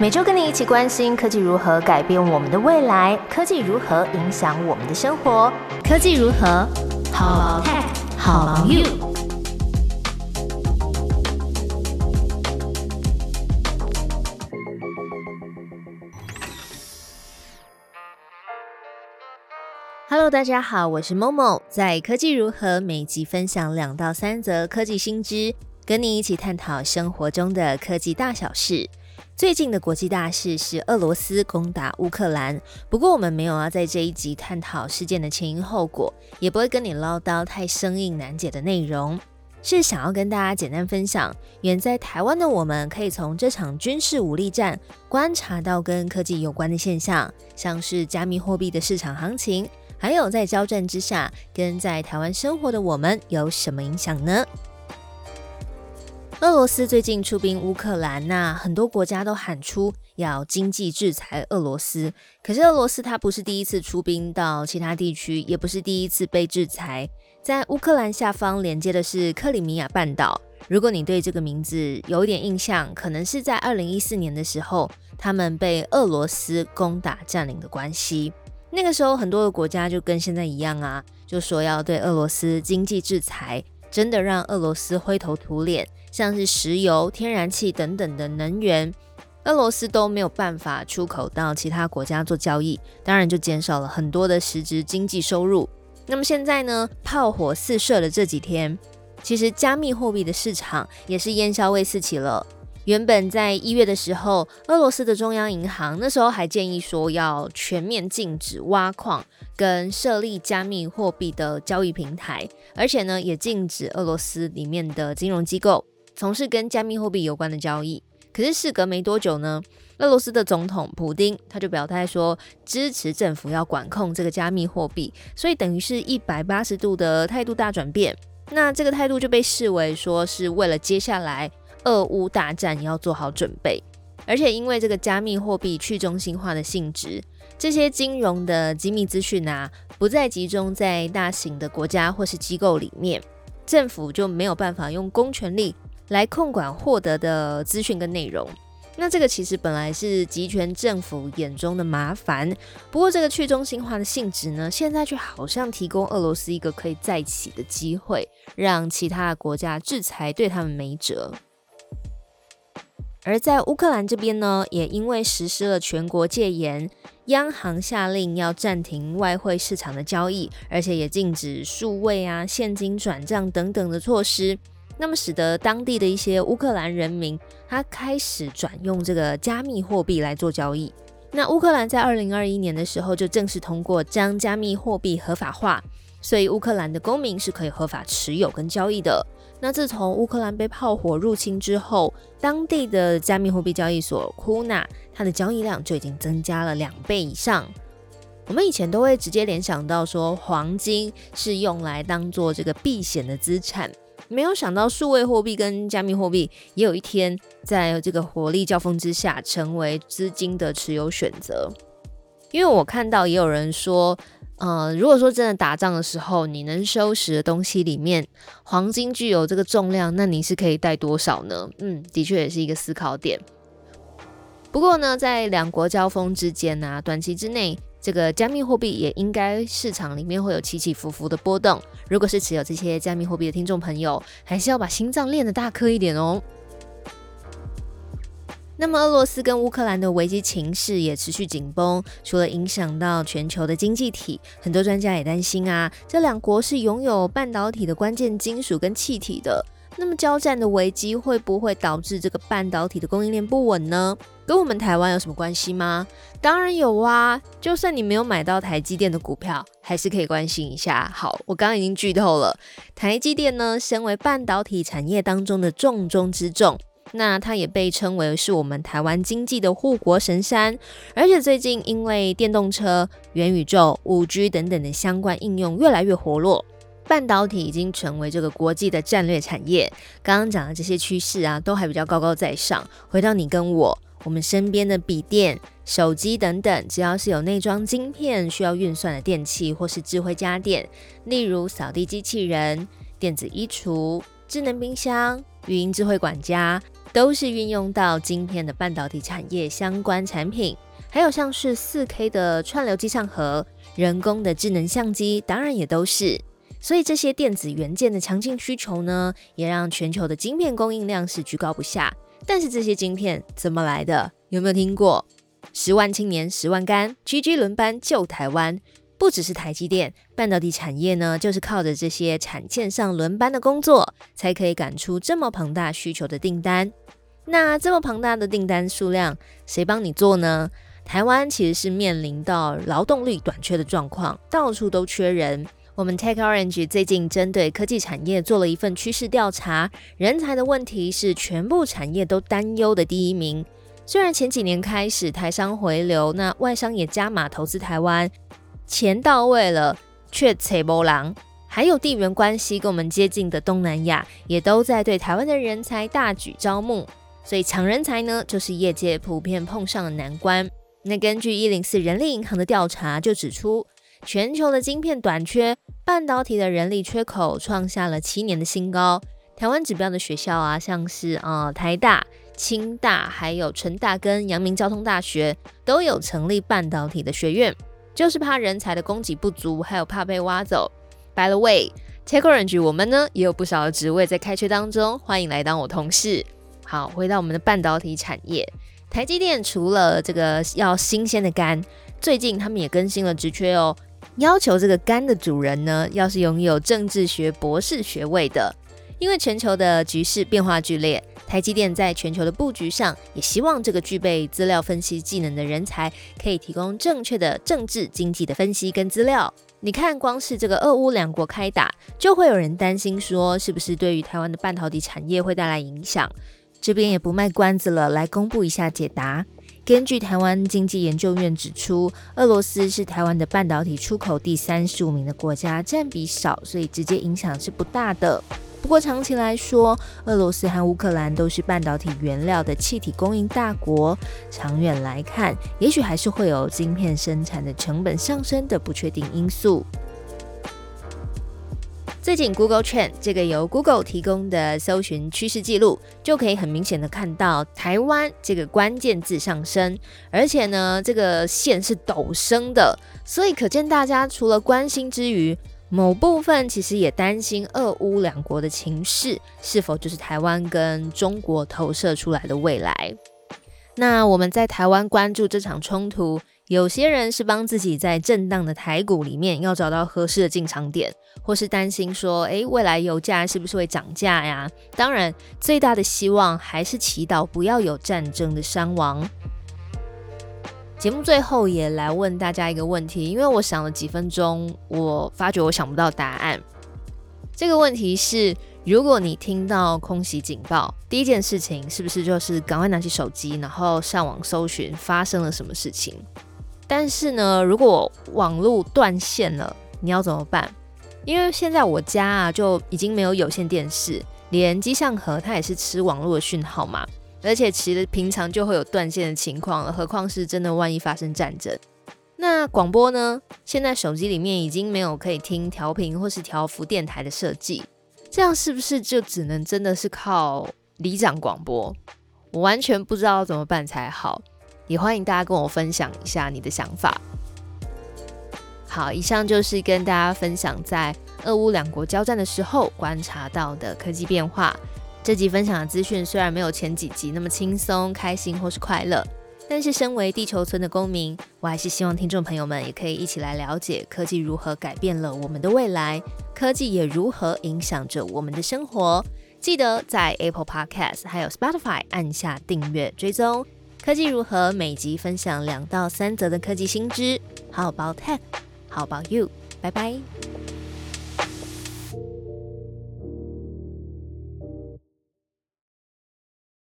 每周跟你一起关心科技如何改变我们的未来，科技如何影响我们的生活，科技如何好 tech 好 you。Hello，大家好，我是 Momo，在科技如何每集分享两到三则科技新知，跟你一起探讨生活中的科技大小事。最近的国际大事是俄罗斯攻打乌克兰，不过我们没有要在这一集探讨事件的前因后果，也不会跟你唠叨太生硬难解的内容，是想要跟大家简单分享，远在台湾的我们可以从这场军事武力战观察到跟科技有关的现象，像是加密货币的市场行情，还有在交战之下跟在台湾生活的我们有什么影响呢？俄罗斯最近出兵乌克兰，那很多国家都喊出要经济制裁俄罗斯。可是俄罗斯它不是第一次出兵到其他地区，也不是第一次被制裁。在乌克兰下方连接的是克里米亚半岛。如果你对这个名字有一点印象，可能是在二零一四年的时候，他们被俄罗斯攻打占领的关系。那个时候，很多的国家就跟现在一样啊，就说要对俄罗斯经济制裁，真的让俄罗斯灰头土脸。像是石油、天然气等等的能源，俄罗斯都没有办法出口到其他国家做交易，当然就减少了很多的实质经济收入。那么现在呢，炮火四射的这几天，其实加密货币的市场也是烟消味四起了。原本在一月的时候，俄罗斯的中央银行那时候还建议说要全面禁止挖矿跟设立加密货币的交易平台，而且呢也禁止俄罗斯里面的金融机构。从事跟加密货币有关的交易，可是事隔没多久呢，俄罗斯的总统普丁他就表态说支持政府要管控这个加密货币，所以等于是一百八十度的态度大转变。那这个态度就被视为说是为了接下来俄乌大战要做好准备，而且因为这个加密货币去中心化的性质，这些金融的机密资讯啊不再集中在大型的国家或是机构里面，政府就没有办法用公权力。来控管获得的资讯跟内容，那这个其实本来是集权政府眼中的麻烦，不过这个去中心化的性质呢，现在却好像提供俄罗斯一个可以再起的机会，让其他的国家制裁对他们没辙。而在乌克兰这边呢，也因为实施了全国戒严，央行下令要暂停外汇市场的交易，而且也禁止数位啊、现金转账等等的措施。那么使得当地的一些乌克兰人民，他开始转用这个加密货币来做交易。那乌克兰在二零二一年的时候就正式通过将加密货币合法化，所以乌克兰的公民是可以合法持有跟交易的。那自从乌克兰被炮火入侵之后，当地的加密货币交易所库纳，它的交易量就已经增加了两倍以上。我们以前都会直接联想到说，黄金是用来当做这个避险的资产。没有想到数位货币跟加密货币也有一天在这个火力交锋之下成为资金的持有选择。因为我看到也有人说，呃，如果说真的打仗的时候你能收拾的东西里面，黄金具有这个重量，那你是可以带多少呢？嗯，的确也是一个思考点。不过呢，在两国交锋之间呢，短期之内。这个加密货币也应该市场里面会有起起伏伏的波动。如果是持有这些加密货币的听众朋友，还是要把心脏练得大颗一点哦。那么，俄罗斯跟乌克兰的危机情势也持续紧绷，除了影响到全球的经济体，很多专家也担心啊，这两国是拥有半导体的关键金属跟气体的。那么交战的危机会不会导致这个半导体的供应链不稳呢？跟我们台湾有什么关系吗？当然有啊！就算你没有买到台积电的股票，还是可以关心一下。好，我刚刚已经剧透了，台积电呢，身为半导体产业当中的重中之重，那它也被称为是我们台湾经济的护国神山。而且最近因为电动车、元宇宙、五 G 等等的相关应用越来越活络。半导体已经成为这个国际的战略产业。刚刚讲的这些趋势啊，都还比较高高在上。回到你跟我，我们身边的笔电、手机等等，只要是有内装晶片需要运算的电器，或是智慧家电，例如扫地机器人、电子衣橱、智能冰箱、语音智慧管家、都是运用到晶片的半导体产业相关产品，还有像是四 K 的串流机上盒、人工的智能相机，当然也都是。所以这些电子元件的强劲需求呢，也让全球的晶片供应量是居高不下。但是这些晶片怎么来的？有没有听过？十万青年十万干，GG 轮班救台湾。不只是台积电，半导体产业呢，就是靠着这些产线上轮班的工作，才可以赶出这么庞大需求的订单。那这么庞大的订单数量，谁帮你做呢？台湾其实是面临到劳动力短缺的状况，到处都缺人。我们 Tech Orange 最近针对科技产业做了一份趋势调查，人才的问题是全部产业都担忧的第一名。虽然前几年开始台商回流，那外商也加码投资台湾。钱到位了，却扯波浪。还有地缘关系跟我们接近的东南亚，也都在对台湾的人才大举招募。所以抢人才呢，就是业界普遍碰上的难关。那根据一零四人力银行的调查就指出，全球的晶片短缺，半导体的人力缺口创下了七年的新高。台湾指标的学校啊，像是啊台大、清大，还有成大跟阳明交通大学，都有成立半导体的学院。就是怕人才的供给不足，还有怕被挖走。By the way，TechOrange 我们呢也有不少的职位在开缺当中，欢迎来当我同事。好，回到我们的半导体产业，台积电除了这个要新鲜的肝，最近他们也更新了职缺哦，要求这个肝的主人呢，要是拥有政治学博士学位的，因为全球的局势变化剧烈。台积电在全球的布局上，也希望这个具备资料分析技能的人才，可以提供正确的政治经济的分析跟资料。你看，光是这个俄乌两国开打，就会有人担心说，是不是对于台湾的半导体产业会带来影响？这边也不卖关子了，来公布一下解答。根据台湾经济研究院指出，俄罗斯是台湾的半导体出口第三十五名的国家，占比少，所以直接影响是不大的。不过长期来说，俄罗斯和乌克兰都是半导体原料的气体供应大国。长远来看，也许还是会有晶片生产的成本上升的不确定因素。最近 Google Trend 这个由 Google 提供的搜寻趋势记录，就可以很明显的看到台湾这个关键字上升，而且呢，这个线是陡升的，所以可见大家除了关心之余，某部分其实也担心俄乌两国的情势是否就是台湾跟中国投射出来的未来。那我们在台湾关注这场冲突，有些人是帮自己在震荡的台股里面要找到合适的进场点，或是担心说，诶，未来油价是不是会涨价呀？当然，最大的希望还是祈祷不要有战争的伤亡。节目最后也来问大家一个问题，因为我想了几分钟，我发觉我想不到答案。这个问题是：如果你听到空袭警报，第一件事情是不是就是赶快拿起手机，然后上网搜寻发生了什么事情？但是呢，如果网络断线了，你要怎么办？因为现在我家啊就已经没有有线电视，连机上盒它也是吃网络的讯号嘛。而且其实平常就会有断线的情况，何况是真的万一发生战争。那广播呢？现在手机里面已经没有可以听调频或是调幅电台的设计，这样是不是就只能真的是靠里长广播？我完全不知道怎么办才好，也欢迎大家跟我分享一下你的想法。好，以上就是跟大家分享在俄乌两国交战的时候观察到的科技变化。这集分享的资讯虽然没有前几集那么轻松、开心或是快乐，但是身为地球村的公民，我还是希望听众朋友们也可以一起来了解科技如何改变了我们的未来，科技也如何影响着我们的生活。记得在 Apple Podcast 还有 Spotify 按下订阅追踪。科技如何每集分享两到三则的科技新知，好 about tech，好 about you，拜拜。